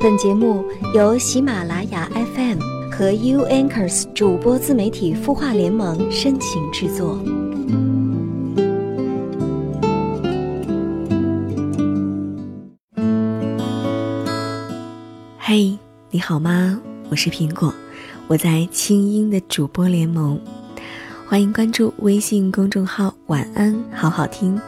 本节目由喜马拉雅 FM 和 U Anchors 主播自媒体孵化联盟深情制作。嘿，你好吗？我是苹果，我在清音的主播联盟，欢迎关注微信公众号“晚安好好听”，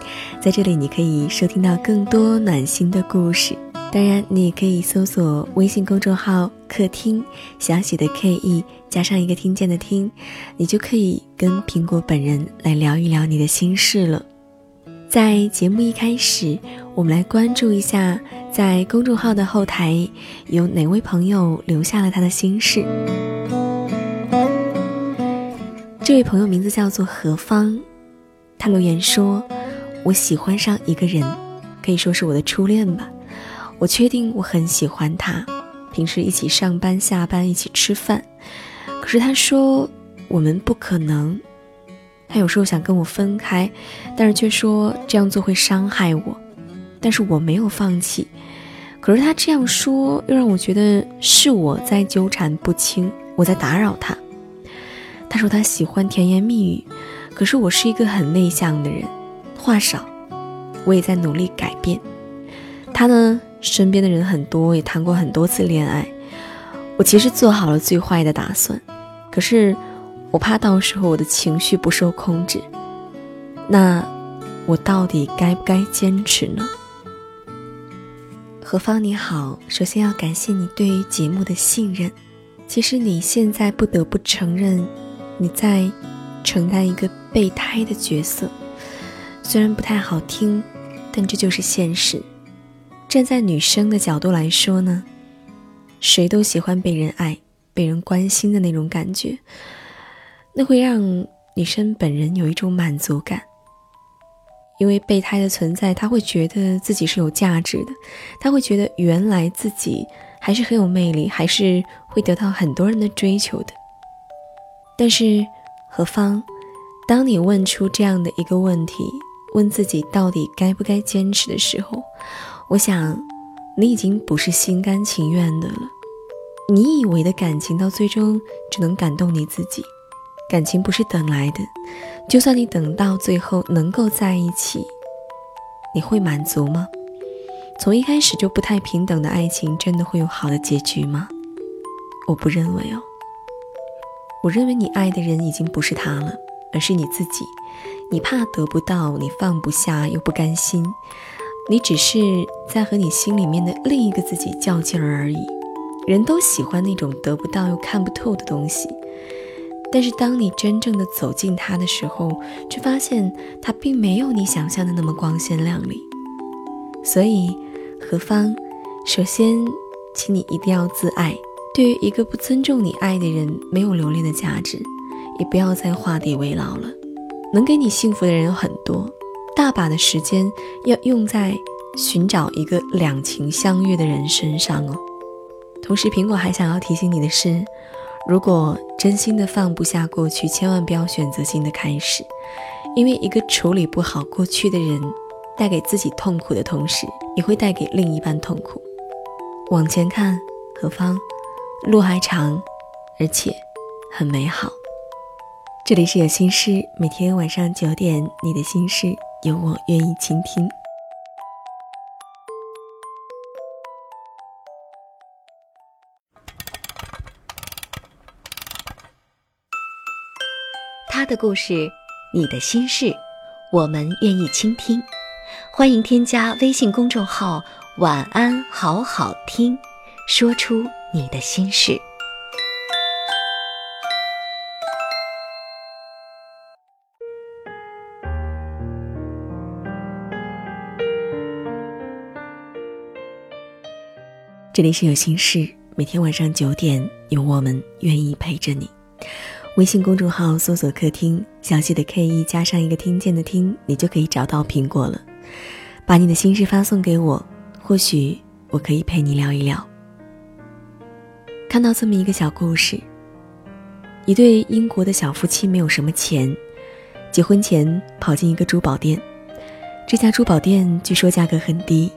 在这里你可以收听到更多暖心的故事。当然，你也可以搜索微信公众号“客厅”，小写的 K E 加上一个听见的听，你就可以跟苹果本人来聊一聊你的心事了。在节目一开始，我们来关注一下，在公众号的后台有哪位朋友留下了他的心事。这位朋友名字叫做何芳，他留言说：“我喜欢上一个人，可以说是我的初恋吧。”我确定我很喜欢他，平时一起上班下班，一起吃饭。可是他说我们不可能，他有时候想跟我分开，但是却说这样做会伤害我。但是我没有放弃。可是他这样说，又让我觉得是我在纠缠不清，我在打扰他。他说他喜欢甜言蜜语，可是我是一个很内向的人，话少。我也在努力改变。他呢？身边的人很多，也谈过很多次恋爱。我其实做好了最坏的打算，可是我怕到时候我的情绪不受控制。那我到底该不该坚持呢？何芳你好，首先要感谢你对于节目的信任。其实你现在不得不承认，你在承担一个备胎的角色，虽然不太好听，但这就是现实。站在女生的角度来说呢，谁都喜欢被人爱、被人关心的那种感觉，那会让女生本人有一种满足感。因为备胎的存在，她会觉得自己是有价值的，她会觉得原来自己还是很有魅力，还是会得到很多人的追求的。但是何芳，当你问出这样的一个问题，问自己到底该不该坚持的时候，我想，你已经不是心甘情愿的了。你以为的感情，到最终只能感动你自己。感情不是等来的，就算你等到最后能够在一起，你会满足吗？从一开始就不太平等的爱情，真的会有好的结局吗？我不认为哦。我认为你爱的人已经不是他了，而是你自己。你怕得不到，你放不下，又不甘心。你只是在和你心里面的另一个自己较劲儿而已。人都喜欢那种得不到又看不透的东西，但是当你真正的走进它的时候，却发现它并没有你想象的那么光鲜亮丽。所以，何芳，首先，请你一定要自爱。对于一个不尊重你爱的人，没有留恋的价值，也不要再画地为牢了。能给你幸福的人有很多。大把的时间要用在寻找一个两情相悦的人身上哦。同时，苹果还想要提醒你的是，如果真心的放不下过去，千万不要选择新的开始，因为一个处理不好过去的人，带给自己痛苦的同时，也会带给另一半痛苦。往前看，何方？路还长，而且很美好。这里是有心事，每天晚上九点，你的心事。有我愿意倾听。他的故事，你的心事，我们愿意倾听。欢迎添加微信公众号“晚安好好听”，说出你的心事。这里是有心事，每天晚上九点，有我们愿意陪着你。微信公众号搜索“客厅”，小写的 K E 加上一个听见的听，你就可以找到苹果了。把你的心事发送给我，或许我可以陪你聊一聊。看到这么一个小故事：一对英国的小夫妻没有什么钱，结婚前跑进一个珠宝店，这家珠宝店据说价格很低。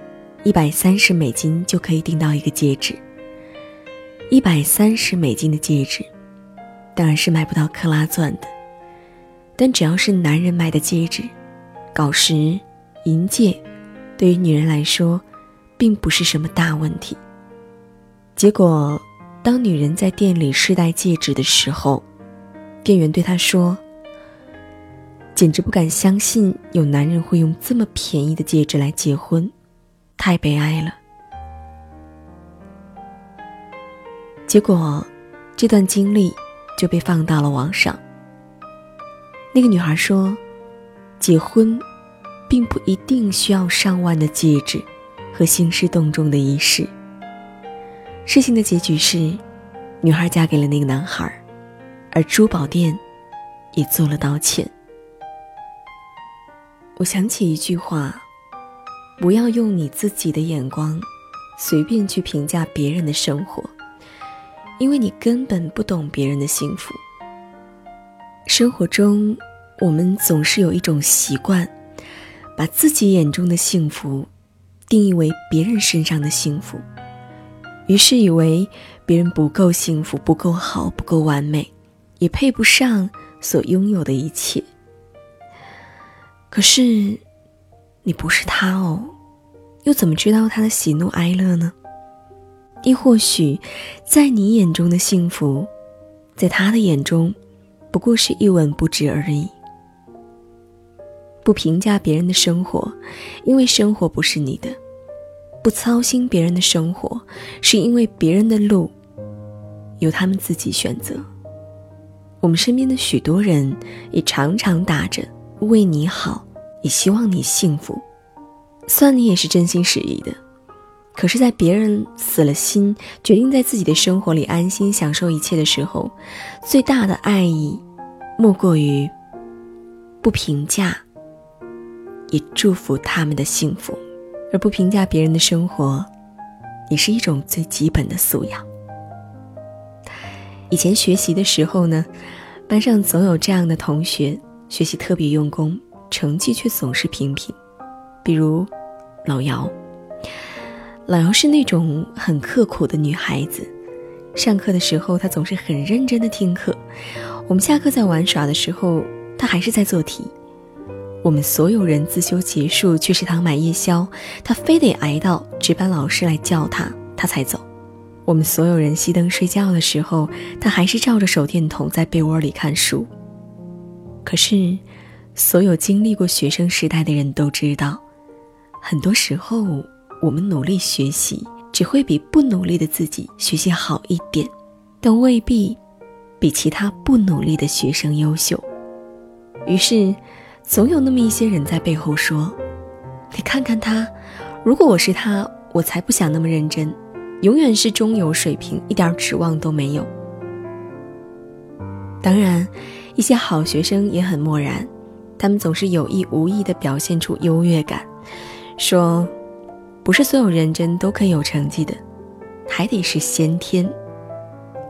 一百三十美金就可以订到一个戒指，一百三十美金的戒指，当然是买不到克拉钻的。但只要是男人买的戒指，锆石、银戒，对于女人来说，并不是什么大问题。结果，当女人在店里试戴戒指的时候，店员对她说：“简直不敢相信有男人会用这么便宜的戒指来结婚，太悲哀了。”结果，这段经历就被放到了网上。那个女孩说：“结婚，并不一定需要上万的戒指和兴师动众的仪式。事情的结局是，女孩嫁给了那个男孩，而珠宝店也做了道歉。”我想起一句话：“不要用你自己的眼光，随便去评价别人的生活，因为你根本不懂别人的幸福。”生活中，我们总是有一种习惯，把自己眼中的幸福定义为别人身上的幸福，于是以为别人不够幸福、不够好、不够完美，也配不上所拥有的一切。可是，你不是他哦，又怎么知道他的喜怒哀乐呢？亦或许，在你眼中的幸福，在他的眼中。不过是一文不值而已。不评价别人的生活，因为生活不是你的；不操心别人的生活，是因为别人的路由他们自己选择。我们身边的许多人也常常打着为你好，也希望你幸福，算你也是真心实意的。可是，在别人死了心，决定在自己的生活里安心享受一切的时候，最大的爱意，莫过于不评价，也祝福他们的幸福，而不评价别人的生活，也是一种最基本的素养。以前学习的时候呢，班上总有这样的同学，学习特别用功，成绩却总是平平，比如老姚。老姚是那种很刻苦的女孩子，上课的时候她总是很认真的听课，我们下课在玩耍的时候，她还是在做题。我们所有人自修结束去食堂买夜宵，她非得挨到值班老师来叫她，她才走。我们所有人熄灯睡觉的时候，她还是照着手电筒在被窝里看书。可是，所有经历过学生时代的人都知道，很多时候。我们努力学习，只会比不努力的自己学习好一点，但未必比其他不努力的学生优秀。于是，总有那么一些人在背后说：“你看看他，如果我是他，我才不想那么认真，永远是中游水平，一点指望都没有。”当然，一些好学生也很漠然，他们总是有意无意地表现出优越感，说。不是所有认真都可以有成绩的，还得是先天。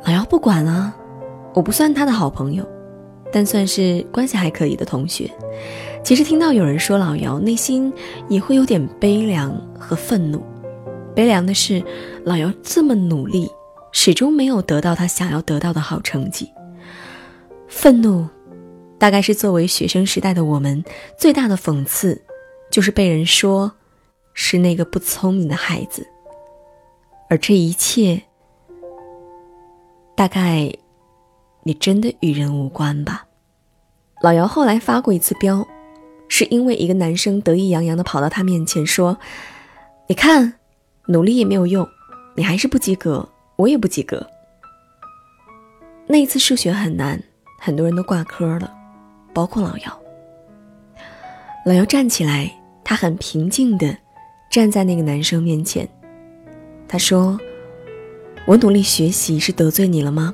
老姚不管啊，我不算他的好朋友，但算是关系还可以的同学。其实听到有人说老姚，内心也会有点悲凉和愤怒。悲凉的是，老姚这么努力，始终没有得到他想要得到的好成绩。愤怒，大概是作为学生时代的我们最大的讽刺，就是被人说。是那个不聪明的孩子，而这一切，大概你真的与人无关吧？老姚后来发过一次飙，是因为一个男生得意洋洋的跑到他面前说：“你看，努力也没有用，你还是不及格，我也不及格。”那一次数学很难，很多人都挂科了，包括老姚。老姚站起来，他很平静的。站在那个男生面前，他说：“我努力学习是得罪你了吗？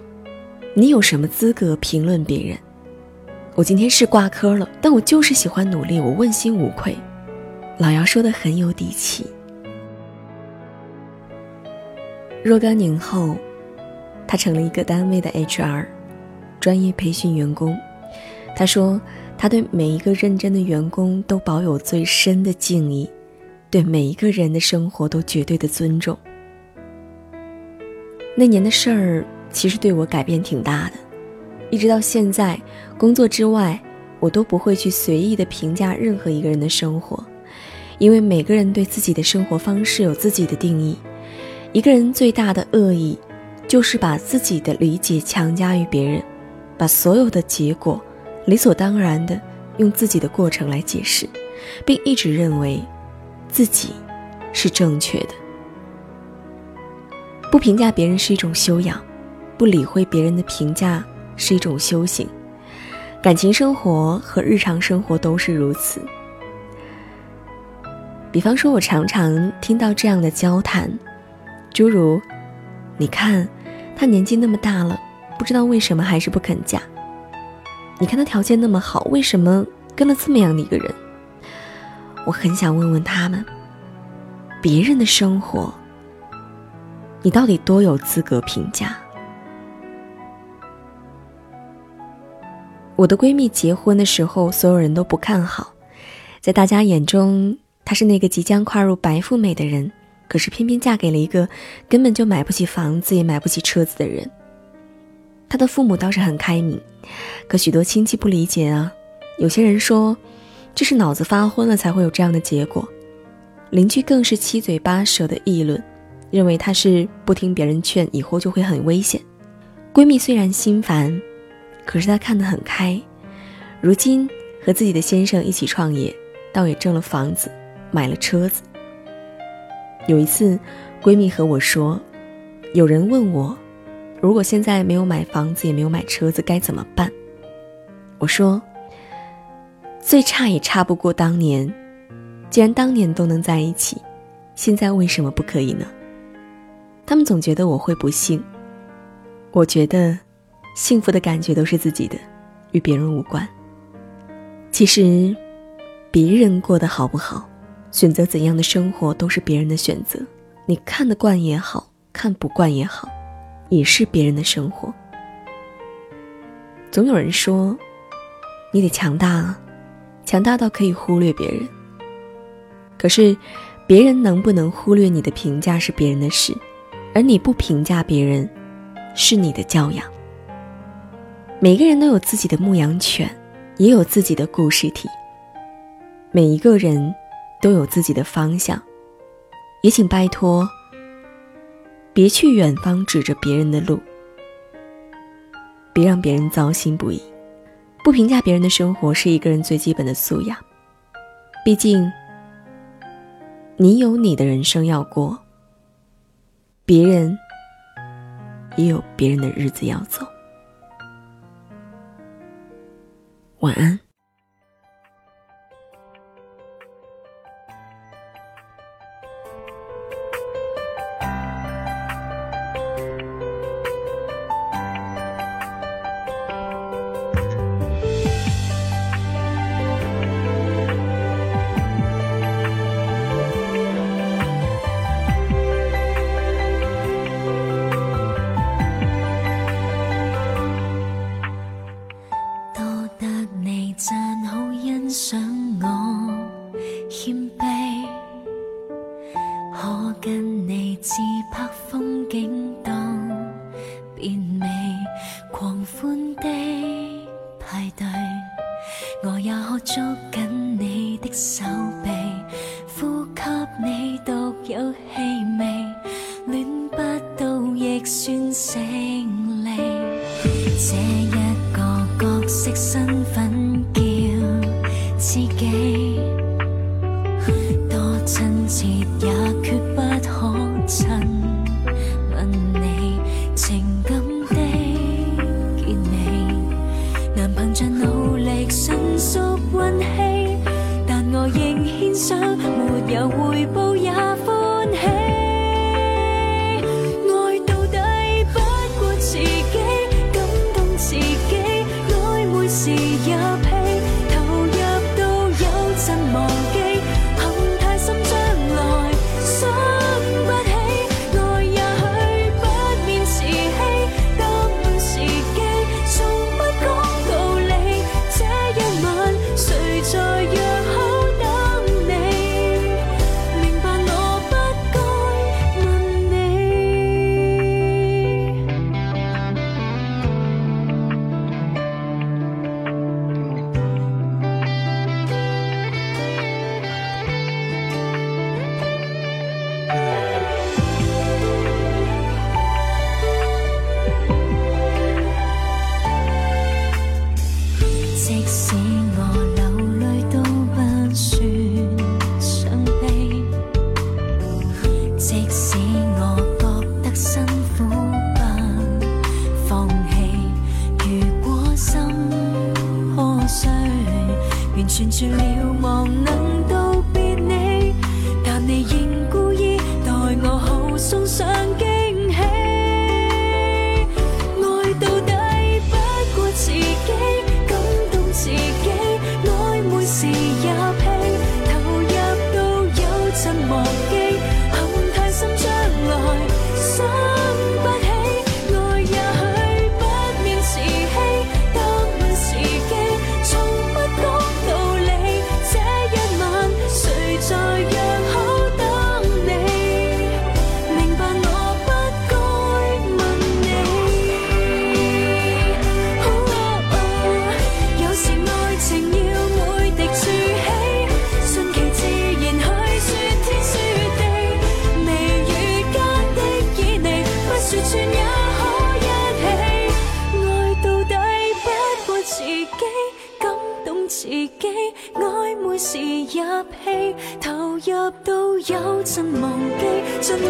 你有什么资格评论别人？我今天是挂科了，但我就是喜欢努力，我问心无愧。”老姚说的很有底气。若干年后，他成了一个单位的 HR，专业培训员工。他说：“他对每一个认真的员工都保有最深的敬意。”对每一个人的生活都绝对的尊重。那年的事儿其实对我改变挺大的，一直到现在，工作之外，我都不会去随意的评价任何一个人的生活，因为每个人对自己的生活方式有自己的定义。一个人最大的恶意，就是把自己的理解强加于别人，把所有的结果理所当然的用自己的过程来解释，并一直认为自己是正确的。不评价别人是一种修养，不理会别人的评价是一种修行。感情生活和日常生活都是如此。比方说，我常常听到这样的交谈。诸如，你看，他年纪那么大了，不知道为什么还是不肯嫁。你看他条件那么好，为什么跟了这么样的一个人？我很想问问他们，别人的生活，你到底多有资格评价？我的闺蜜结婚的时候，所有人都不看好，在大家眼中，她是那个即将跨入白富美的人。可是偏偏嫁给了一个根本就买不起房子也买不起车子的人。他的父母倒是很开明，可许多亲戚不理解啊。有些人说这是脑子发昏了才会有这样的结果，邻居更是七嘴八舌的议论，认为他是不听别人劝，以后就会很危险。闺蜜虽然心烦，可是她看得很开，如今和自己的先生一起创业，倒也挣了房子，买了车子。有一次，闺蜜和我说：“有人问我，如果现在没有买房子，也没有买车子，该怎么办？”我说：“最差也差不过当年。既然当年都能在一起，现在为什么不可以呢？”他们总觉得我会不幸。我觉得，幸福的感觉都是自己的，与别人无关。其实，别人过得好不好？选择怎样的生活都是别人的选择，你看得惯也好看不惯也好，也是别人的生活。总有人说，你得强大啊，强大到可以忽略别人。可是，别人能不能忽略你的评价是别人的事，而你不评价别人，是你的教养。每个人都有自己的牧羊犬，也有自己的故事体。每一个人。都有自己的方向，也请拜托，别去远方指着别人的路，别让别人糟心不已。不评价别人的生活是一个人最基本的素养。毕竟，你有你的人生要过，别人也有别人的日子要走。晚安。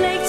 makes